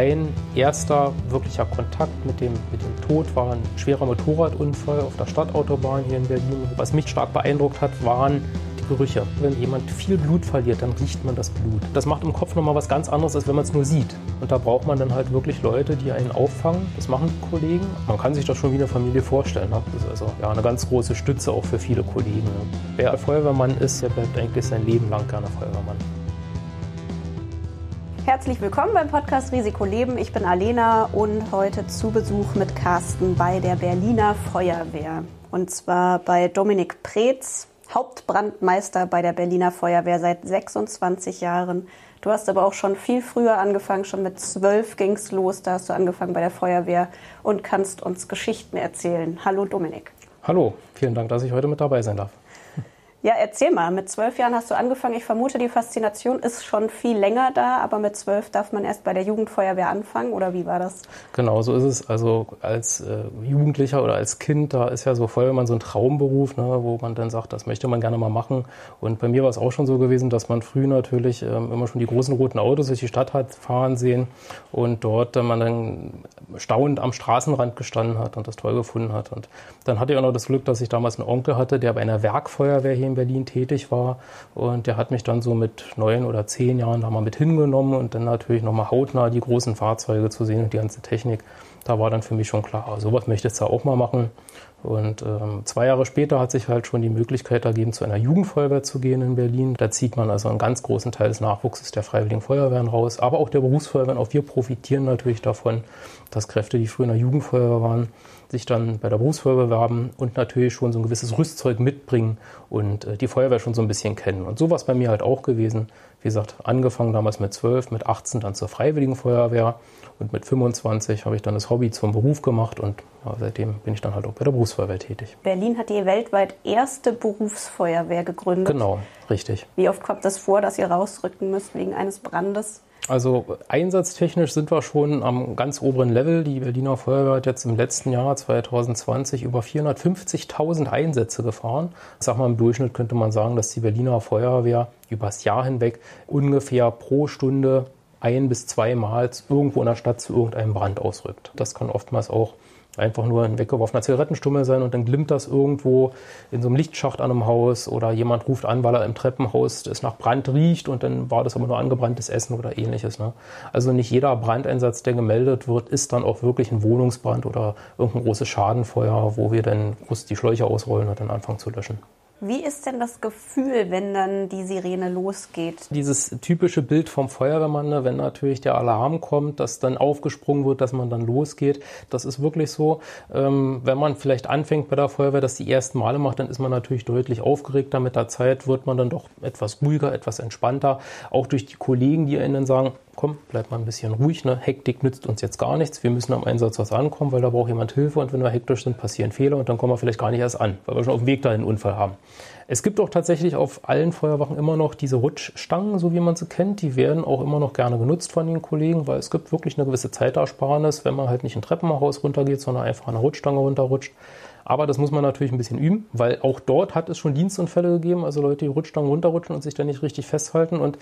mein erster wirklicher Kontakt mit dem, mit dem Tod war ein schwerer Motorradunfall auf der Stadtautobahn hier in Berlin. Was mich stark beeindruckt hat, waren Gerüche. Wenn jemand viel Blut verliert, dann riecht man das Blut. Das macht im Kopf nochmal was ganz anderes, als wenn man es nur sieht. Und da braucht man dann halt wirklich Leute, die einen auffangen. Das machen die Kollegen. Man kann sich das schon wie eine Familie vorstellen. Ne? Das ist also ja, eine ganz große Stütze auch für viele Kollegen. Ne? Wer Feuerwehrmann ist, der bleibt eigentlich sein Leben lang gerne Feuerwehrmann. Herzlich willkommen beim Podcast Risiko Leben. Ich bin Alena und heute zu Besuch mit Carsten bei der Berliner Feuerwehr. Und zwar bei Dominik Preetz. Hauptbrandmeister bei der Berliner Feuerwehr seit 26 Jahren. Du hast aber auch schon viel früher angefangen, schon mit zwölf ging es los. Da hast du angefangen bei der Feuerwehr und kannst uns Geschichten erzählen. Hallo Dominik. Hallo, vielen Dank, dass ich heute mit dabei sein darf. Ja, erzähl mal. Mit zwölf Jahren hast du angefangen. Ich vermute, die Faszination ist schon viel länger da, aber mit zwölf darf man erst bei der Jugendfeuerwehr anfangen, oder wie war das? Genau, so ist es. Also als äh, Jugendlicher oder als Kind, da ist ja so Feuerwehrmann so ein Traumberuf, ne, wo man dann sagt, das möchte man gerne mal machen. Und bei mir war es auch schon so gewesen, dass man früh natürlich ähm, immer schon die großen roten Autos durch die Stadt hat fahren sehen und dort äh, man dann staunend am Straßenrand gestanden hat und das toll gefunden hat. Und dann hatte ich auch noch das Glück, dass ich damals einen Onkel hatte, der bei einer Werkfeuerwehr hier in Berlin tätig war. Und der hat mich dann so mit neun oder zehn Jahren da mal mit hingenommen und dann natürlich nochmal hautnah die großen Fahrzeuge zu sehen und die ganze Technik. Da war dann für mich schon klar, sowas möchtest du auch mal machen. Und ähm, zwei Jahre später hat sich halt schon die Möglichkeit ergeben, zu einer Jugendfeuerwehr zu gehen in Berlin. Da zieht man also einen ganz großen Teil des Nachwuchses der Freiwilligen Feuerwehren raus, aber auch der Berufsfeuerwehren. Auch wir profitieren natürlich davon, dass Kräfte, die früher in der Jugendfeuerwehr waren, sich dann bei der Berufsfeuerwehr bewerben und natürlich schon so ein gewisses Rüstzeug mitbringen und äh, die Feuerwehr schon so ein bisschen kennen. Und so war es bei mir halt auch gewesen. Wie gesagt, angefangen damals mit 12, mit 18 dann zur Freiwilligen Feuerwehr und mit 25 habe ich dann das Hobby zum Beruf gemacht und ja, seitdem bin ich dann halt auch bei der Berufsfeuerwehr tätig. Berlin hat die weltweit erste Berufsfeuerwehr gegründet. Genau, richtig. Wie oft kommt das vor, dass ihr rausrücken müsst wegen eines Brandes? Also einsatztechnisch sind wir schon am ganz oberen Level. Die Berliner Feuerwehr hat jetzt im letzten Jahr 2020 über 450.000 Einsätze gefahren. Ich sag mal, im Durchschnitt könnte man sagen, dass die Berliner Feuerwehr übers Jahr hinweg ungefähr pro Stunde ein bis zweimal irgendwo in der Stadt zu irgendeinem Brand ausrückt. Das kann oftmals auch einfach nur ein weggeworfener Zigarettenstummel sein und dann glimmt das irgendwo in so einem Lichtschacht an einem Haus oder jemand ruft an, weil er im Treppenhaus es nach Brand riecht und dann war das aber nur angebranntes Essen oder ähnliches. Ne? Also nicht jeder Brandeinsatz, der gemeldet wird, ist dann auch wirklich ein Wohnungsbrand oder irgendein großes Schadenfeuer, wo wir dann groß die Schläuche ausrollen und dann anfangen zu löschen. Wie ist denn das Gefühl, wenn dann die Sirene losgeht? Dieses typische Bild vom Feuerwehrmann, ne, wenn natürlich der Alarm kommt, dass dann aufgesprungen wird, dass man dann losgeht. Das ist wirklich so. Ähm, wenn man vielleicht anfängt bei der Feuerwehr, das die ersten Male macht, dann ist man natürlich deutlich aufgeregter. Mit der Zeit wird man dann doch etwas ruhiger, etwas entspannter. Auch durch die Kollegen, die einen dann sagen, komm, bleib mal ein bisschen ruhig, ne? Hektik nützt uns jetzt gar nichts. Wir müssen am Einsatz was ankommen, weil da braucht jemand Hilfe und wenn wir hektisch sind, passieren Fehler und dann kommen wir vielleicht gar nicht erst an, weil wir schon auf dem Weg dahin einen Unfall haben. Es gibt auch tatsächlich auf allen Feuerwachen immer noch diese Rutschstangen, so wie man sie kennt. Die werden auch immer noch gerne genutzt von den Kollegen, weil es gibt wirklich eine gewisse Zeitersparnis, wenn man halt nicht ein Treppenhaus runtergeht, sondern einfach der Rutschstange runterrutscht. Aber das muss man natürlich ein bisschen üben, weil auch dort hat es schon Dienstunfälle gegeben, also Leute, die Rutschstangen runterrutschen und sich dann nicht richtig festhalten und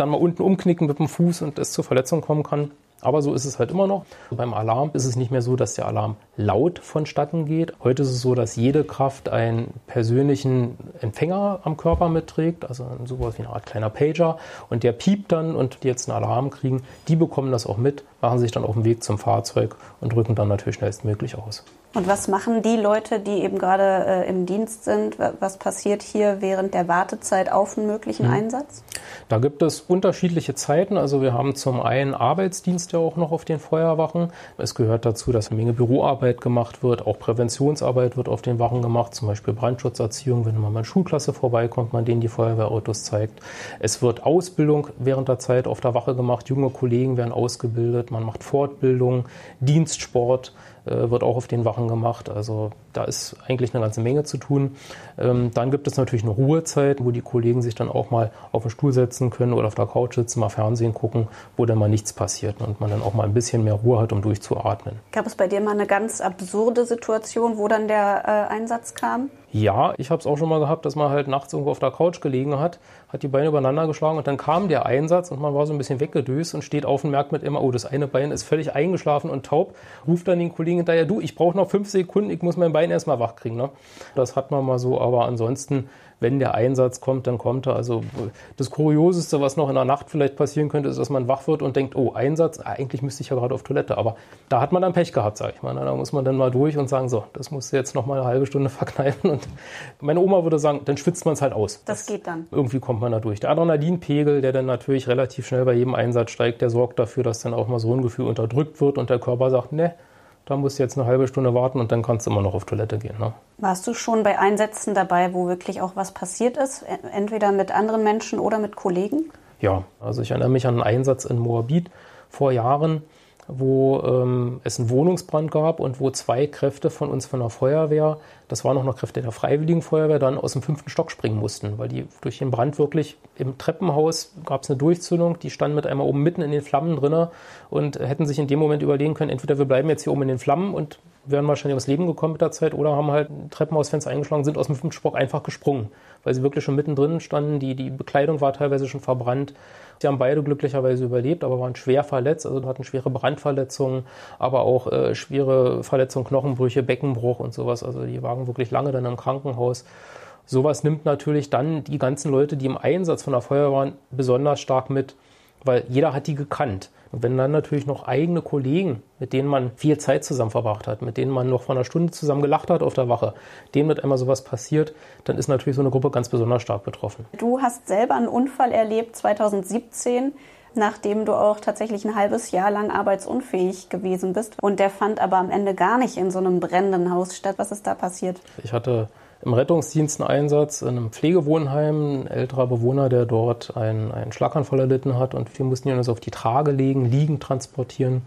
dann mal unten umknicken mit dem Fuß und es zur Verletzung kommen kann. Aber so ist es halt immer noch. Beim Alarm ist es nicht mehr so, dass der Alarm laut vonstatten geht. Heute ist es so, dass jede Kraft einen persönlichen Empfänger am Körper mitträgt, also sowas wie eine Art kleiner Pager. Und der piept dann und die jetzt einen Alarm kriegen, die bekommen das auch mit, machen sich dann auf den Weg zum Fahrzeug und rücken dann natürlich schnellstmöglich aus. Und was machen die Leute, die eben gerade äh, im Dienst sind? Was passiert hier während der Wartezeit auf einen möglichen mhm. Einsatz? Da gibt es unterschiedliche Zeiten. Also wir haben zum einen Arbeitsdienst ja auch noch auf den Feuerwachen. Es gehört dazu, dass eine Menge Büroarbeit gemacht wird. Auch Präventionsarbeit wird auf den Wachen gemacht, zum Beispiel Brandschutzerziehung. Wenn man mal in Schulklasse vorbeikommt, man denen die Feuerwehrautos zeigt. Es wird Ausbildung während der Zeit auf der Wache gemacht. Junge Kollegen werden ausgebildet. Man macht Fortbildung, Dienstsport. Äh, wird auch auf den Wachen gemacht. Also Da ist eigentlich eine ganze Menge zu tun. Ähm, dann gibt es natürlich eine Ruhezeit, wo die Kollegen sich dann auch mal auf den Stuhl setzen können oder auf der Couch sitzen, mal Fernsehen gucken, wo dann mal nichts passiert und man dann auch mal ein bisschen mehr Ruhe hat, um durchzuatmen. Gab es bei dir mal eine ganz absurde Situation, wo dann der äh, Einsatz kam? Ja, ich habe es auch schon mal gehabt, dass man halt nachts irgendwo auf der Couch gelegen hat, hat die Beine übereinander geschlagen und dann kam der Einsatz und man war so ein bisschen weggedöst und steht auf und merkt mit immer, oh, das eine Bein ist völlig eingeschlafen und taub, ruft dann den Kollegen hinterher, du, ich brauche noch fünf Sekunden, ich muss mein Bein erstmal wach kriegen. Ne? Das hat man mal so, aber ansonsten wenn der Einsatz kommt, dann kommt er. Also das Kurioseste, was noch in der Nacht vielleicht passieren könnte, ist, dass man wach wird und denkt, oh, Einsatz, eigentlich müsste ich ja gerade auf Toilette. Aber da hat man dann Pech gehabt, sage ich mal. Da muss man dann mal durch und sagen, so, das musst du jetzt noch mal eine halbe Stunde verkneifen. Und meine Oma würde sagen, dann schwitzt man es halt aus. Das, das geht dann. Irgendwie kommt man da durch. Der Adrenalinpegel, der dann natürlich relativ schnell bei jedem Einsatz steigt, der sorgt dafür, dass dann auch mal so ein Gefühl unterdrückt wird und der Körper sagt, ne, da musst du jetzt eine halbe Stunde warten und dann kannst du immer noch auf Toilette gehen. Ne? Warst du schon bei Einsätzen dabei, wo wirklich auch was passiert ist? Entweder mit anderen Menschen oder mit Kollegen? Ja, also ich erinnere mich an einen Einsatz in Moabit vor Jahren wo ähm, es einen Wohnungsbrand gab und wo zwei Kräfte von uns von der Feuerwehr, das waren auch noch Kräfte der Freiwilligen Feuerwehr, dann aus dem fünften Stock springen mussten, weil die durch den Brand wirklich im Treppenhaus gab es eine Durchzündung, die standen mit einmal oben mitten in den Flammen drinne und hätten sich in dem Moment überlegen können, entweder wir bleiben jetzt hier oben in den Flammen und wären wahrscheinlich ums Leben gekommen mit der Zeit oder haben halt ein Treppenhausfenster eingeschlagen, sind aus dem fünften Stock einfach gesprungen, weil sie wirklich schon mittendrin standen, die, die Bekleidung war teilweise schon verbrannt. Sie haben beide glücklicherweise überlebt, aber waren schwer verletzt, also hatten schwere Brandverletzungen, aber auch äh, schwere Verletzungen, Knochenbrüche, Beckenbruch und sowas. Also die waren wirklich lange dann im Krankenhaus. Sowas nimmt natürlich dann die ganzen Leute, die im Einsatz von der Feuerwehr waren, besonders stark mit, weil jeder hat die gekannt. Und wenn dann natürlich noch eigene Kollegen, mit denen man viel Zeit zusammen verbracht hat, mit denen man noch vor einer Stunde zusammen gelacht hat auf der Wache, denen wird einmal sowas passiert, dann ist natürlich so eine Gruppe ganz besonders stark betroffen. Du hast selber einen Unfall erlebt 2017 nachdem du auch tatsächlich ein halbes Jahr lang arbeitsunfähig gewesen bist. Und der fand aber am Ende gar nicht in so einem brennenden Haus statt. Was ist da passiert? Ich hatte im Rettungsdienst einen Einsatz in einem Pflegewohnheim, ein älterer Bewohner, der dort einen, einen Schlaganfall erlitten hat und wir mussten ihn also auf die Trage legen, liegend transportieren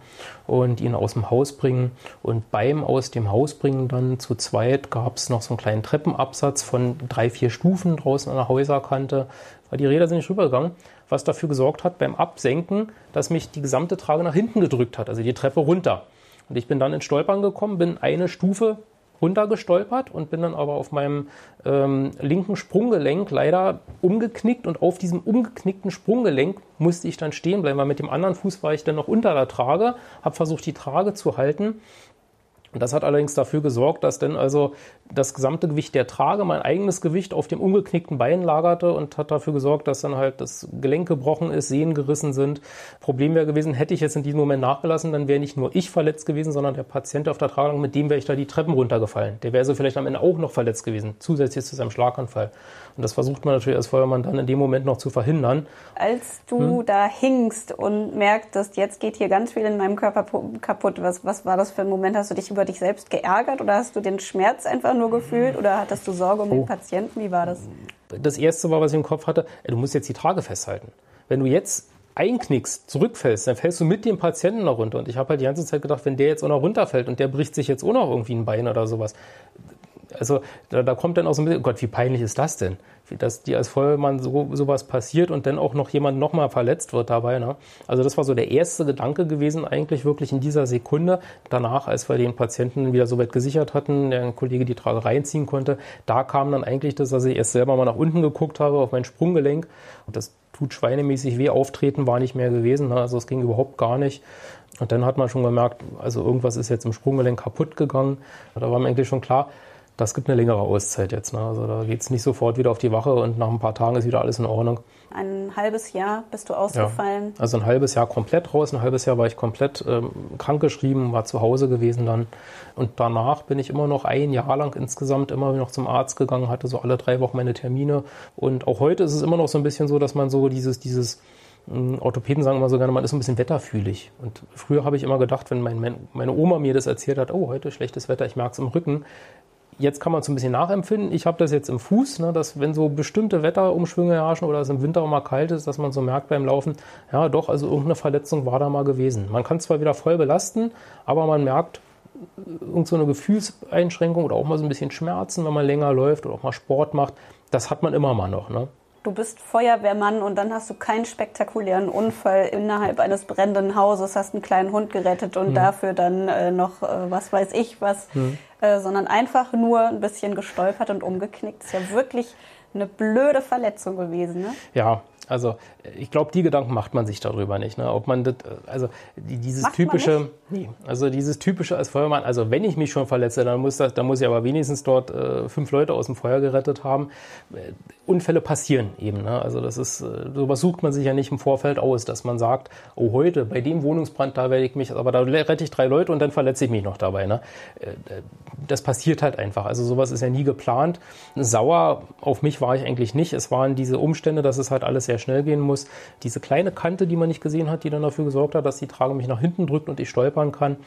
und ihn aus dem Haus bringen. Und beim aus dem Haus bringen dann zu zweit gab es noch so einen kleinen Treppenabsatz von drei, vier Stufen draußen an der Häuserkante, weil die Räder sind nicht rübergegangen, was dafür gesorgt hat beim Absenken, dass mich die gesamte Trage nach hinten gedrückt hat, also die Treppe runter. Und ich bin dann ins Stolpern gekommen, bin eine Stufe runtergestolpert und bin dann aber auf meinem ähm, linken Sprunggelenk leider umgeknickt und auf diesem umgeknickten Sprunggelenk musste ich dann stehen bleiben, weil mit dem anderen Fuß war ich dann noch unter der Trage, habe versucht die Trage zu halten und das hat allerdings dafür gesorgt, dass dann also das gesamte Gewicht der Trage, mein eigenes Gewicht auf dem umgeknickten Bein lagerte und hat dafür gesorgt, dass dann halt das Gelenk gebrochen ist, Sehnen gerissen sind. Problem wäre gewesen, hätte ich jetzt in diesem Moment nachgelassen, dann wäre nicht nur ich verletzt gewesen, sondern der Patient auf der Trage, mit dem wäre ich da die Treppen runtergefallen. Der wäre so vielleicht am Ende auch noch verletzt gewesen, zusätzlich zu seinem Schlaganfall. Und das versucht man natürlich als Feuermann dann in dem Moment noch zu verhindern. Als du hm? da hingst und merktest, jetzt geht hier ganz viel in meinem Körper kaputt, was, was war das für ein Moment? Hast du dich über dich selbst geärgert oder hast du den Schmerz einfach nur gefühlt oder hattest du Sorge um oh. den Patienten? Wie war das? Das erste war, was ich im Kopf hatte, du musst jetzt die Trage festhalten. Wenn du jetzt einknickst, zurückfällst, dann fällst du mit dem Patienten noch runter. Und ich habe halt die ganze Zeit gedacht, wenn der jetzt auch noch runterfällt und der bricht sich jetzt auch noch irgendwie ein Bein oder sowas, also da, da, kommt dann auch so ein bisschen, oh Gott, wie peinlich ist das denn? Dass dir als Feuerwehrmann so sowas passiert und dann auch noch jemand nochmal verletzt wird dabei. Ne? Also das war so der erste Gedanke gewesen, eigentlich wirklich in dieser Sekunde. Danach, als wir den Patienten wieder so weit gesichert hatten, der Kollege die Trage reinziehen konnte, da kam dann eigentlich das, dass ich erst selber mal nach unten geguckt habe, auf mein Sprunggelenk. Und das tut schweinemäßig weh, auftreten war nicht mehr gewesen. Ne? Also es ging überhaupt gar nicht. Und dann hat man schon gemerkt, also irgendwas ist jetzt im Sprunggelenk kaputt gegangen. Da war mir eigentlich schon klar, das gibt eine längere Auszeit jetzt. Ne? Also da geht es nicht sofort wieder auf die Wache und nach ein paar Tagen ist wieder alles in Ordnung. Ein halbes Jahr bist du ausgefallen? Ja, also ein halbes Jahr komplett raus, ein halbes Jahr war ich komplett ähm, krankgeschrieben, war zu Hause gewesen dann. Und danach bin ich immer noch ein Jahr lang insgesamt immer noch zum Arzt gegangen, hatte so alle drei Wochen meine Termine. Und auch heute ist es immer noch so ein bisschen so, dass man so dieses, dieses hm, Orthopäden sagen immer so gerne, man ist ein bisschen wetterfühlig. Und früher habe ich immer gedacht, wenn mein, meine Oma mir das erzählt hat, oh, heute schlechtes Wetter, ich merke es im Rücken, Jetzt kann man es ein bisschen nachempfinden. Ich habe das jetzt im Fuß, ne, dass wenn so bestimmte Wetterumschwünge herrschen oder es im Winter auch mal kalt ist, dass man so merkt beim Laufen, ja doch, also irgendeine Verletzung war da mal gewesen. Man kann zwar wieder voll belasten, aber man merkt, irgend so eine Gefühlseinschränkung oder auch mal so ein bisschen Schmerzen, wenn man länger läuft oder auch mal Sport macht. Das hat man immer mal noch. Ne? Du bist Feuerwehrmann und dann hast du keinen spektakulären Unfall innerhalb eines brennenden Hauses, hast einen kleinen Hund gerettet und mhm. dafür dann äh, noch, äh, was weiß ich was, mhm. äh, sondern einfach nur ein bisschen gestolpert und umgeknickt. Ist ja wirklich eine blöde Verletzung gewesen. Ne? Ja, also ich glaube, die Gedanken macht man sich darüber nicht. Ne? Ob man das, also dieses macht typische, nee, also dieses typische als Feuerwehrmann, also wenn ich mich schon verletze, dann muss das, dann muss ich aber wenigstens dort äh, fünf Leute aus dem Feuer gerettet haben. Äh, Unfälle passieren eben. Ne? Also das ist, äh, sowas sucht man sich ja nicht im Vorfeld aus, dass man sagt, oh heute bei dem Wohnungsbrand da werde ich mich, aber da rette ich drei Leute und dann verletze ich mich noch dabei. Ne? Äh, das passiert halt einfach. Also sowas ist ja nie geplant. Sauer auf mich war ich eigentlich nicht. Es waren diese Umstände, dass es halt alles sehr schnell gehen muss. Diese kleine Kante, die man nicht gesehen hat, die dann dafür gesorgt hat, dass die Trage mich nach hinten drückt und ich stolpern kann.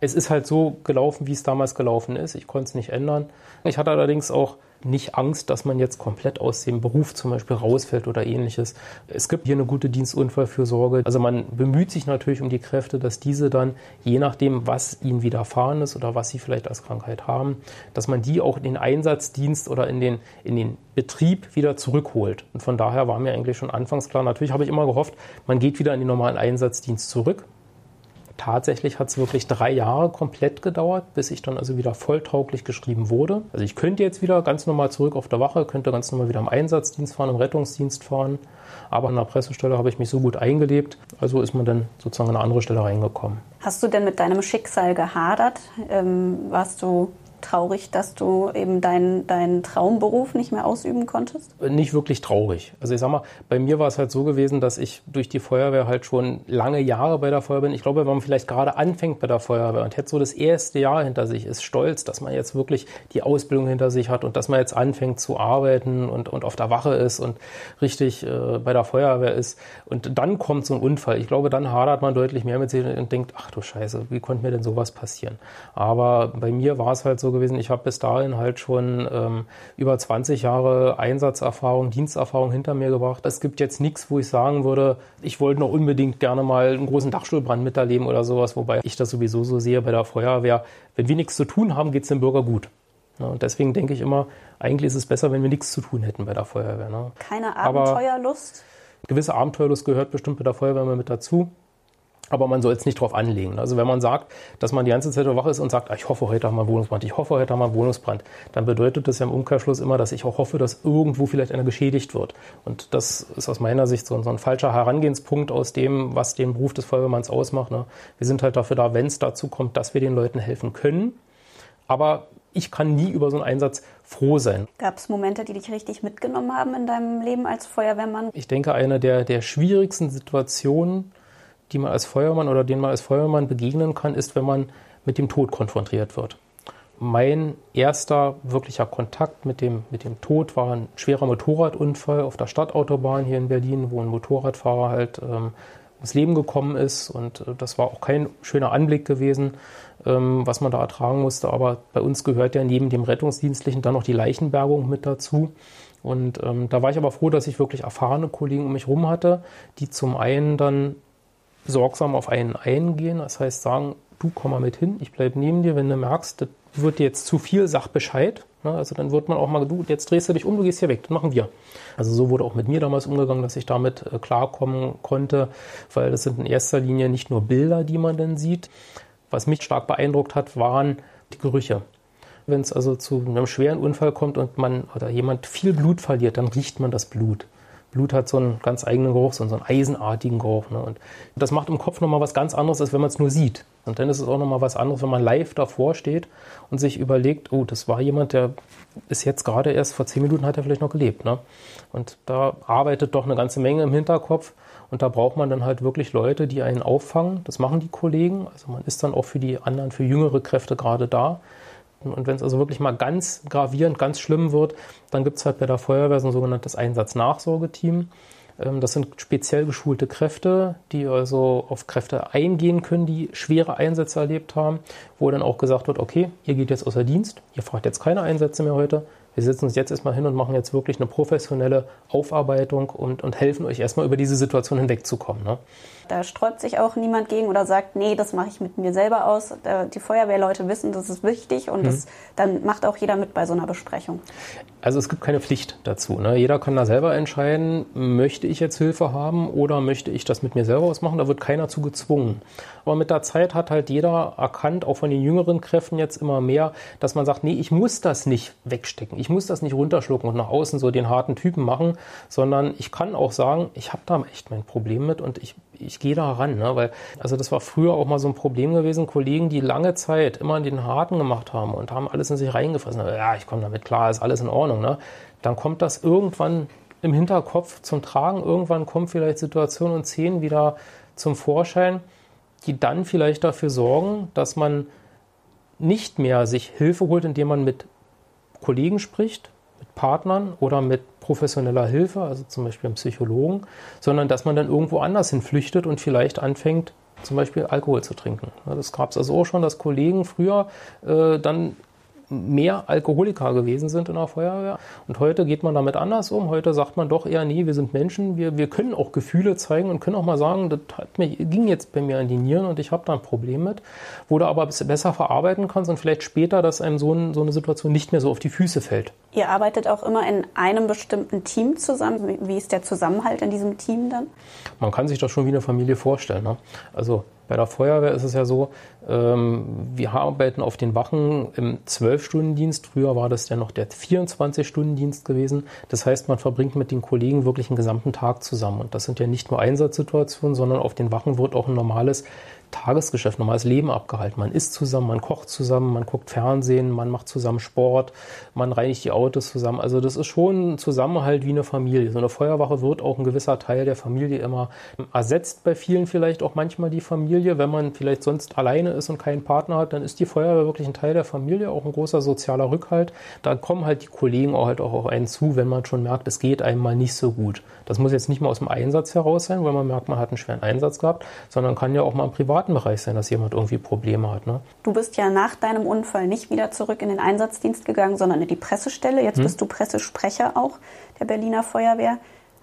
Es ist halt so gelaufen, wie es damals gelaufen ist. Ich konnte es nicht ändern. Ich hatte allerdings auch nicht Angst, dass man jetzt komplett aus dem Beruf zum Beispiel rausfällt oder ähnliches. Es gibt hier eine gute Dienstunfallfürsorge. Also man bemüht sich natürlich um die Kräfte, dass diese dann, je nachdem, was ihnen widerfahren ist oder was sie vielleicht als Krankheit haben, dass man die auch in den Einsatzdienst oder in den, in den Betrieb wieder zurückholt. Und von daher war mir eigentlich schon anfangs klar, natürlich habe ich immer gehofft, man geht wieder in den normalen Einsatzdienst zurück tatsächlich hat es wirklich drei Jahre komplett gedauert, bis ich dann also wieder volltauglich geschrieben wurde. Also ich könnte jetzt wieder ganz normal zurück auf der Wache, könnte ganz normal wieder im Einsatzdienst fahren, im Rettungsdienst fahren. Aber an der Pressestelle habe ich mich so gut eingelebt, also ist man dann sozusagen an eine andere Stelle reingekommen. Hast du denn mit deinem Schicksal gehadert? Ähm, warst du traurig, dass du eben deinen, deinen Traumberuf nicht mehr ausüben konntest? Nicht wirklich traurig. Also ich sag mal, bei mir war es halt so gewesen, dass ich durch die Feuerwehr halt schon lange Jahre bei der Feuerwehr bin. Ich glaube, wenn man vielleicht gerade anfängt bei der Feuerwehr und hätte so das erste Jahr hinter sich, ist stolz, dass man jetzt wirklich die Ausbildung hinter sich hat und dass man jetzt anfängt zu arbeiten und, und auf der Wache ist und richtig äh, bei der Feuerwehr ist. Und dann kommt so ein Unfall. Ich glaube, dann hadert man deutlich mehr mit sich und denkt, ach du Scheiße, wie konnte mir denn sowas passieren? Aber bei mir war es halt so, so gewesen, ich habe bis dahin halt schon ähm, über 20 Jahre Einsatzerfahrung, Diensterfahrung hinter mir gebracht. Es gibt jetzt nichts, wo ich sagen würde, ich wollte noch unbedingt gerne mal einen großen Dachstuhlbrand miterleben oder sowas, wobei ich das sowieso so sehe bei der Feuerwehr. Wenn wir nichts zu tun haben, geht es dem Bürger gut. Ja, und deswegen denke ich immer, eigentlich ist es besser, wenn wir nichts zu tun hätten bei der Feuerwehr. Ne? Keine Abenteuerlust? Aber gewisse Abenteuerlust gehört bestimmt bei der Feuerwehr mit dazu. Aber man soll es nicht drauf anlegen. Also wenn man sagt, dass man die ganze Zeit wach ist und sagt, ah, ich hoffe, heute haben wir einen Wohnungsbrand, ich hoffe, heute haben wir einen Wohnungsbrand, dann bedeutet das ja im Umkehrschluss immer, dass ich auch hoffe, dass irgendwo vielleicht einer geschädigt wird. Und das ist aus meiner Sicht so, so ein falscher Herangehenspunkt aus dem, was den Beruf des Feuerwehrmanns ausmacht. Ne? Wir sind halt dafür da, wenn es dazu kommt, dass wir den Leuten helfen können. Aber ich kann nie über so einen Einsatz froh sein. Gab es Momente, die dich richtig mitgenommen haben in deinem Leben als Feuerwehrmann? Ich denke, eine der, der schwierigsten Situationen, die man als Feuermann oder denen man als Feuermann begegnen kann, ist, wenn man mit dem Tod konfrontiert wird. Mein erster wirklicher Kontakt mit dem, mit dem Tod war ein schwerer Motorradunfall auf der Stadtautobahn hier in Berlin, wo ein Motorradfahrer halt ähm, ums Leben gekommen ist. Und äh, das war auch kein schöner Anblick gewesen, ähm, was man da ertragen musste. Aber bei uns gehört ja neben dem Rettungsdienstlichen dann noch die Leichenbergung mit dazu. Und ähm, da war ich aber froh, dass ich wirklich erfahrene Kollegen um mich herum hatte, die zum einen dann sorgsam auf einen eingehen. Das heißt, sagen, du komm mal mit hin, ich bleibe neben dir. Wenn du merkst, das wird dir jetzt zu viel, sag Bescheid. Also dann wird man auch mal, du, jetzt drehst du dich um, du gehst hier weg, das machen wir. Also so wurde auch mit mir damals umgegangen, dass ich damit äh, klarkommen konnte, weil das sind in erster Linie nicht nur Bilder, die man dann sieht. Was mich stark beeindruckt hat, waren die Gerüche. Wenn es also zu einem schweren Unfall kommt und man oder jemand viel Blut verliert, dann riecht man das Blut. Blut hat so einen ganz eigenen Geruch, so einen eisenartigen Geruch. Ne? Und das macht im Kopf nochmal was ganz anderes, als wenn man es nur sieht. Und dann ist es auch nochmal was anderes, wenn man live davor steht und sich überlegt, oh, das war jemand, der ist jetzt gerade erst vor zehn Minuten hat er vielleicht noch gelebt. Ne? Und da arbeitet doch eine ganze Menge im Hinterkopf. Und da braucht man dann halt wirklich Leute, die einen auffangen. Das machen die Kollegen. Also man ist dann auch für die anderen, für jüngere Kräfte gerade da. Und wenn es also wirklich mal ganz gravierend, ganz schlimm wird, dann gibt es halt bei der Feuerwehr so ein sogenanntes Einsatznachsorgeteam. Ähm, das sind speziell geschulte Kräfte, die also auf Kräfte eingehen können, die schwere Einsätze erlebt haben, wo dann auch gesagt wird, okay, ihr geht jetzt außer Dienst, ihr fragt jetzt keine Einsätze mehr heute, wir setzen uns jetzt erstmal hin und machen jetzt wirklich eine professionelle Aufarbeitung und, und helfen euch erstmal über diese Situation hinwegzukommen. Ne? Da sträubt sich auch niemand gegen oder sagt, nee, das mache ich mit mir selber aus. Die Feuerwehrleute wissen, das ist wichtig und mhm. das, dann macht auch jeder mit bei so einer Besprechung. Also es gibt keine Pflicht dazu. Ne? Jeder kann da selber entscheiden, möchte ich jetzt Hilfe haben oder möchte ich das mit mir selber ausmachen. Da wird keiner zu gezwungen. Aber mit der Zeit hat halt jeder erkannt, auch von den jüngeren Kräften jetzt immer mehr, dass man sagt, nee, ich muss das nicht wegstecken. Ich muss das nicht runterschlucken und nach außen so den harten Typen machen, sondern ich kann auch sagen, ich habe da echt mein Problem mit und ich ich gehe da ran, ne? weil also das war früher auch mal so ein Problem gewesen, Kollegen, die lange Zeit immer den Harten gemacht haben und haben alles in sich reingefressen. Ja, ich komme damit klar, ist alles in Ordnung. Ne? Dann kommt das irgendwann im Hinterkopf zum Tragen. Irgendwann kommen vielleicht Situationen und Szenen wieder zum Vorschein, die dann vielleicht dafür sorgen, dass man nicht mehr sich Hilfe holt, indem man mit Kollegen spricht, mit Partnern oder mit professioneller Hilfe, also zum Beispiel einem Psychologen, sondern dass man dann irgendwo anders hin flüchtet und vielleicht anfängt, zum Beispiel Alkohol zu trinken. Das gab es also auch schon, dass Kollegen früher äh, dann mehr Alkoholiker gewesen sind in der Feuerwehr. Und heute geht man damit anders um. Heute sagt man doch eher, nee, wir sind Menschen, wir, wir können auch Gefühle zeigen und können auch mal sagen, das hat mir, ging jetzt bei mir an die Nieren und ich habe da ein Problem mit, wo du aber besser verarbeiten kannst und vielleicht später, dass einem so, ein, so eine Situation nicht mehr so auf die Füße fällt. Ihr arbeitet auch immer in einem bestimmten Team zusammen. Wie ist der Zusammenhalt in diesem Team dann? Man kann sich das schon wie eine Familie vorstellen. Ne? Also bei der Feuerwehr ist es ja so, ähm, wir arbeiten auf den Wachen im 12-Stunden-Dienst. Früher war das ja noch der 24-Stunden-Dienst gewesen. Das heißt, man verbringt mit den Kollegen wirklich einen gesamten Tag zusammen. Und das sind ja nicht nur Einsatzsituationen, sondern auf den Wachen wird auch ein normales Tagesgeschäft, normales Leben abgehalten. Man isst zusammen, man kocht zusammen, man guckt Fernsehen, man macht zusammen Sport, man reinigt die Autos zusammen. Also das ist schon ein Zusammenhalt wie eine Familie. So eine Feuerwache wird auch ein gewisser Teil der Familie immer ersetzt bei vielen vielleicht auch manchmal die Familie. Wenn man vielleicht sonst alleine ist und keinen Partner hat, dann ist die Feuerwehr wirklich ein Teil der Familie, auch ein großer sozialer Rückhalt. Da kommen halt die Kollegen auch halt auch auf einen zu, wenn man schon merkt, es geht einem mal nicht so gut. Das muss jetzt nicht mal aus dem Einsatz heraus sein, weil man merkt, man hat einen schweren Einsatz gehabt, sondern kann ja auch mal im privaten Bereich sein, dass jemand irgendwie Probleme hat. Ne? Du bist ja nach deinem Unfall nicht wieder zurück in den Einsatzdienst gegangen, sondern in die Pressestelle. Jetzt hm? bist du Pressesprecher auch der Berliner Feuerwehr.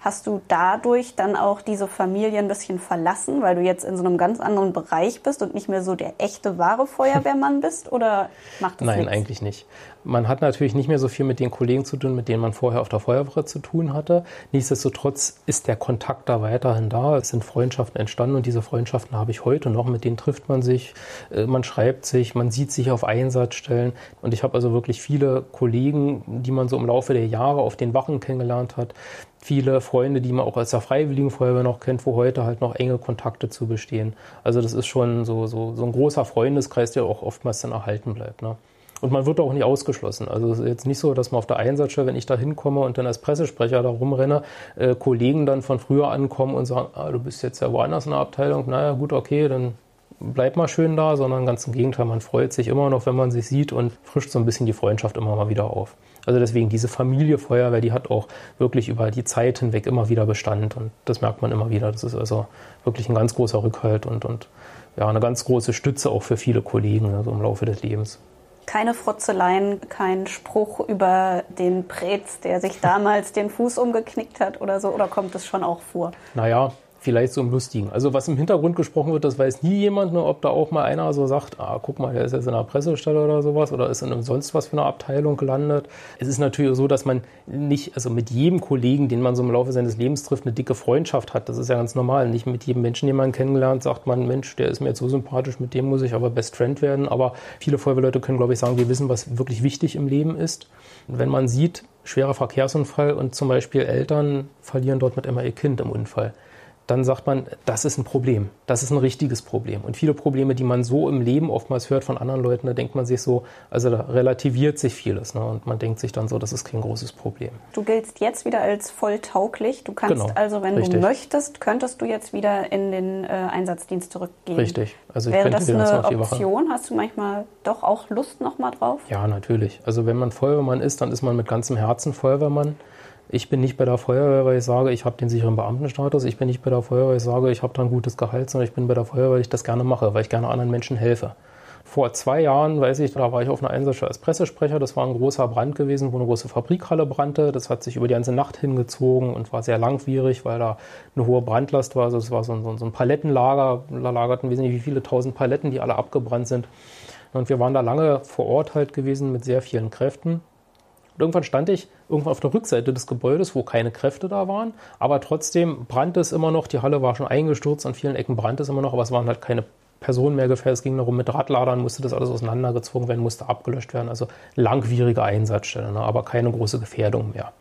Hast du dadurch dann auch diese Familie ein bisschen verlassen, weil du jetzt in so einem ganz anderen Bereich bist und nicht mehr so der echte, wahre Feuerwehrmann bist? Oder macht das Nein, nichts? eigentlich nicht. Man hat natürlich nicht mehr so viel mit den Kollegen zu tun, mit denen man vorher auf der Feuerwehr zu tun hatte. Nichtsdestotrotz ist der Kontakt da weiterhin da. Es sind Freundschaften entstanden und diese Freundschaften habe ich heute noch. Mit denen trifft man sich, äh, man schreibt sich, man sieht sich auf Einsatzstellen. Und ich habe also wirklich viele Kollegen, die man so im Laufe der Jahre auf den Wachen kennengelernt hat, viele Freunde, die man auch als der Freiwilligen Feuerwehr noch kennt, wo heute halt noch enge Kontakte zu bestehen. Also das ist schon so, so, so ein großer Freundeskreis, der auch oftmals dann erhalten bleibt. Ne? Und man wird auch nicht ausgeschlossen. Also es ist jetzt nicht so, dass man auf der Einsatzstelle, wenn ich da hinkomme und dann als Pressesprecher da rumrenne, äh, Kollegen dann von früher ankommen und sagen, ah, du bist jetzt ja woanders in der Abteilung, naja gut, okay, dann bleib mal schön da, sondern ganz im Gegenteil, man freut sich immer noch, wenn man sich sieht und frischt so ein bisschen die Freundschaft immer mal wieder auf. Also deswegen diese Familie Feuerwehr, die hat auch wirklich über die Zeit hinweg immer wieder Bestand und das merkt man immer wieder. Das ist also wirklich ein ganz großer Rückhalt und, und ja, eine ganz große Stütze auch für viele Kollegen also im Laufe des Lebens. Keine Frotzeleien, kein Spruch über den Prez, der sich damals den Fuß umgeknickt hat oder so, oder kommt das schon auch vor? Naja, vielleicht so im Lustigen. Also was im Hintergrund gesprochen wird, das weiß nie jemand, nur ob da auch mal einer so sagt, ah, guck mal, der ist jetzt in einer Pressestelle oder sowas oder ist in einem sonst was für einer Abteilung gelandet. Es ist natürlich so, dass man nicht, also mit jedem Kollegen, den man so im Laufe seines Lebens trifft, eine dicke Freundschaft hat. Das ist ja ganz normal. Nicht mit jedem Menschen, den man kennenlernt, sagt man, Mensch, der ist mir jetzt so sympathisch, mit dem muss ich aber Best Friend werden. Aber viele Feuerwehrleute können, glaube ich, sagen, wir wissen, was wirklich wichtig im Leben ist. Und wenn man sieht, schwerer Verkehrsunfall und zum Beispiel Eltern verlieren dort mit immer ihr Kind im Unfall dann sagt man, das ist ein Problem. Das ist ein richtiges Problem. Und viele Probleme, die man so im Leben oftmals hört von anderen Leuten, da denkt man sich so, also da relativiert sich vieles. Ne? Und man denkt sich dann so, das ist kein großes Problem. Du giltst jetzt wieder als volltauglich. Du kannst genau, also, wenn richtig. du möchtest, könntest du jetzt wieder in den äh, Einsatzdienst zurückgehen. Richtig. Also ich Wäre das eine Option? Hast du manchmal doch auch Lust nochmal drauf? Ja, natürlich. Also wenn man Feuerwehrmann ist, dann ist man mit ganzem Herzen Feuerwehrmann. Ich bin nicht bei der Feuerwehr, weil ich sage, ich habe den sicheren Beamtenstatus. Ich bin nicht bei der Feuerwehr, weil ich sage, ich habe da ein gutes Gehalt, sondern ich bin bei der Feuerwehr, weil ich das gerne mache, weil ich gerne anderen Menschen helfe. vor zwei Jahren, weiß ich, da war ich auf einer Einsatzstelle als Pressesprecher. Das war ein großer Brand gewesen, wo eine große Fabrikhalle brannte. Das hat sich über die ganze Nacht hingezogen und war sehr langwierig, weil da eine hohe Brandlast war. Also es war so ein, so ein Palettenlager. Da lagerten wesentlich wie viele tausend Paletten, die alle abgebrannt sind. Und wir waren da lange vor Ort halt gewesen mit sehr vielen Kräften. Und irgendwann stand ich irgendwann auf der Rückseite des Gebäudes, wo keine Kräfte da waren, aber trotzdem brannte es immer noch. Die Halle war schon eingestürzt, an vielen Ecken brannte es immer noch, aber es waren halt keine Personen mehr gefährdet. Es ging darum, mit Radladern musste das alles auseinandergezogen werden, musste abgelöscht werden. Also langwierige Einsatzstelle, ne, aber keine große Gefährdung mehr.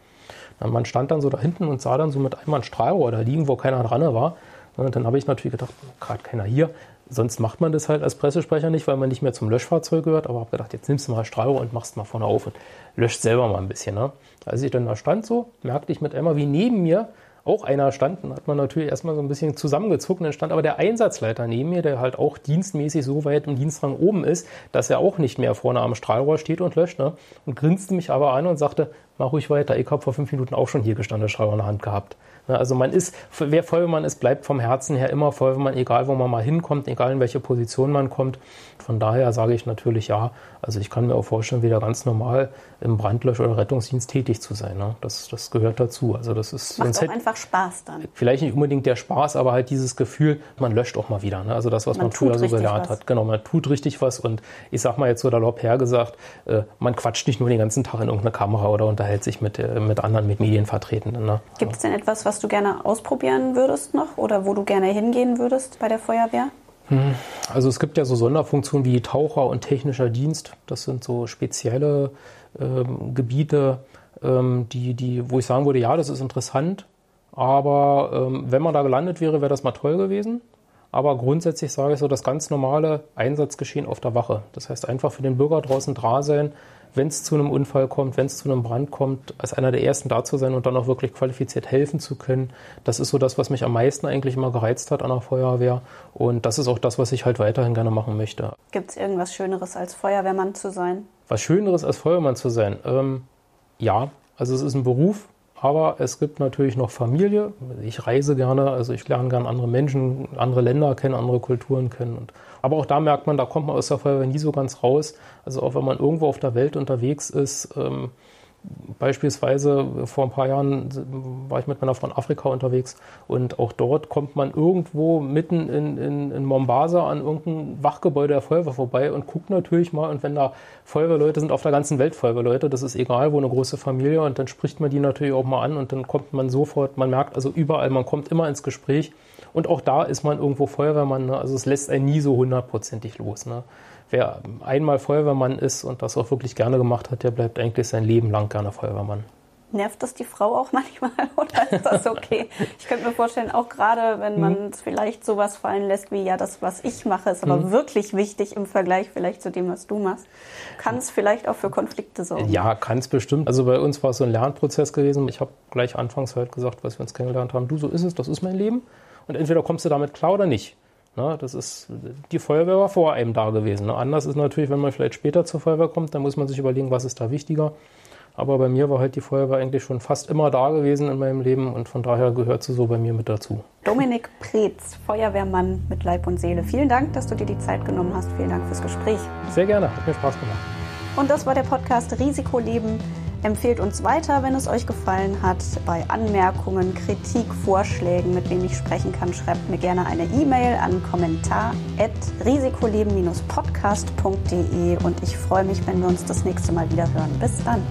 Man stand dann so da hinten und sah dann so mit einmal ein Strahlrohr da liegen, wo keiner dran war. Und dann habe ich natürlich gedacht, gerade keiner hier. Sonst macht man das halt als Pressesprecher nicht, weil man nicht mehr zum Löschfahrzeug gehört. Aber habe gedacht, jetzt nimmst du mal Strahlrohr und machst mal vorne auf und löscht selber mal ein bisschen. Ne? Als ich dann da stand so, merkte ich mit einmal, wie neben mir auch einer stand. Dann hat man natürlich erstmal so ein bisschen zusammengezuckt. Und dann stand aber der Einsatzleiter neben mir, der halt auch dienstmäßig so weit im Dienstrang oben ist, dass er auch nicht mehr vorne am Strahlrohr steht und löscht. Ne? Und grinste mich aber an und sagte, mach ruhig weiter. Ich habe vor fünf Minuten auch schon hier gestanden, Strahlrohr in der Hand gehabt. Ne, also man ist, wer Feuerwehrmann ist, bleibt vom Herzen her immer Feuerwehrmann, egal wo man mal hinkommt, egal in welche Position man kommt. Von daher sage ich natürlich ja. Also ich kann mir auch vorstellen, wieder ganz normal im Brandlösch- oder Rettungsdienst tätig zu sein. Ne? Das, das gehört dazu. Also das ist Macht auch hätte, einfach Spaß dann. Vielleicht nicht unbedingt der Spaß, aber halt dieses Gefühl, man löscht auch mal wieder. Ne? Also das, was man, man früher so gelernt was. hat. Genau, man tut richtig was und ich sag mal jetzt so da hergesagt, äh, man quatscht nicht nur den ganzen Tag in irgendeine Kamera oder unterhält sich mit, äh, mit anderen, mit Medienvertretenden. Ne? Gibt es denn etwas, was du gerne ausprobieren würdest noch oder wo du gerne hingehen würdest bei der Feuerwehr? Hm, also es gibt ja so Sonderfunktionen wie Taucher und technischer Dienst. Das sind so spezielle ähm, Gebiete, ähm, die, die, wo ich sagen würde, ja, das ist interessant. Aber ähm, wenn man da gelandet wäre, wäre das mal toll gewesen. Aber grundsätzlich sage ich so, das ganz normale Einsatzgeschehen auf der Wache. Das heißt einfach für den Bürger draußen da sein, wenn es zu einem Unfall kommt, wenn es zu einem Brand kommt, als einer der Ersten da zu sein und dann auch wirklich qualifiziert helfen zu können. Das ist so das, was mich am meisten eigentlich immer gereizt hat an der Feuerwehr. Und das ist auch das, was ich halt weiterhin gerne machen möchte. Gibt es irgendwas Schöneres als Feuerwehrmann zu sein? Was Schöneres als Feuerwehrmann zu sein? Ähm, ja, also es ist ein Beruf, aber es gibt natürlich noch Familie. Ich reise gerne, also ich lerne gerne andere Menschen, andere Länder kennen, andere Kulturen kennen. Und, aber auch da merkt man, da kommt man aus der Feuerwehr nie so ganz raus. Also auch wenn man irgendwo auf der Welt unterwegs ist, ähm, Beispielsweise vor ein paar Jahren war ich mit meiner Frau in Afrika unterwegs und auch dort kommt man irgendwo mitten in, in, in Mombasa an irgendein Wachgebäude der Feuerwehr vorbei und guckt natürlich mal und wenn da Feuerwehrleute sind, auf der ganzen Welt Feuerwehrleute, das ist egal, wo eine große Familie und dann spricht man die natürlich auch mal an und dann kommt man sofort, man merkt also überall, man kommt immer ins Gespräch und auch da ist man irgendwo Feuerwehrmann, ne? also es lässt einen nie so hundertprozentig los. Ne? Wer einmal Feuerwehrmann ist und das auch wirklich gerne gemacht hat, der bleibt eigentlich sein Leben lang gerne Feuerwehrmann. Nervt das die Frau auch manchmal oder ist das okay? ich könnte mir vorstellen, auch gerade wenn man mhm. vielleicht sowas fallen lässt wie, ja, das, was ich mache, ist aber mhm. wirklich wichtig im Vergleich vielleicht zu dem, was du machst, kann es vielleicht auch für Konflikte sorgen. Ja, kann es bestimmt. Also bei uns war es so ein Lernprozess gewesen. Ich habe gleich anfangs halt gesagt, was wir uns kennengelernt haben, du, so ist es, das ist mein Leben. Und entweder kommst du damit klar oder nicht. Na, das ist, die Feuerwehr war vor einem da gewesen. Ne? Anders ist natürlich, wenn man vielleicht später zur Feuerwehr kommt, dann muss man sich überlegen, was ist da wichtiger. Aber bei mir war halt die Feuerwehr eigentlich schon fast immer da gewesen in meinem Leben und von daher gehört sie so bei mir mit dazu. Dominik Preetz, Feuerwehrmann mit Leib und Seele. Vielen Dank, dass du dir die Zeit genommen hast. Vielen Dank fürs Gespräch. Sehr gerne, hat mir Spaß gemacht. Und das war der Podcast Risikoleben. Empfehlt uns weiter, wenn es euch gefallen hat. Bei Anmerkungen, Kritik, Vorschlägen, mit wem ich sprechen kann, schreibt mir gerne eine E-Mail an kommentar.risikoleben-podcast.de und ich freue mich, wenn wir uns das nächste Mal wieder hören. Bis dann.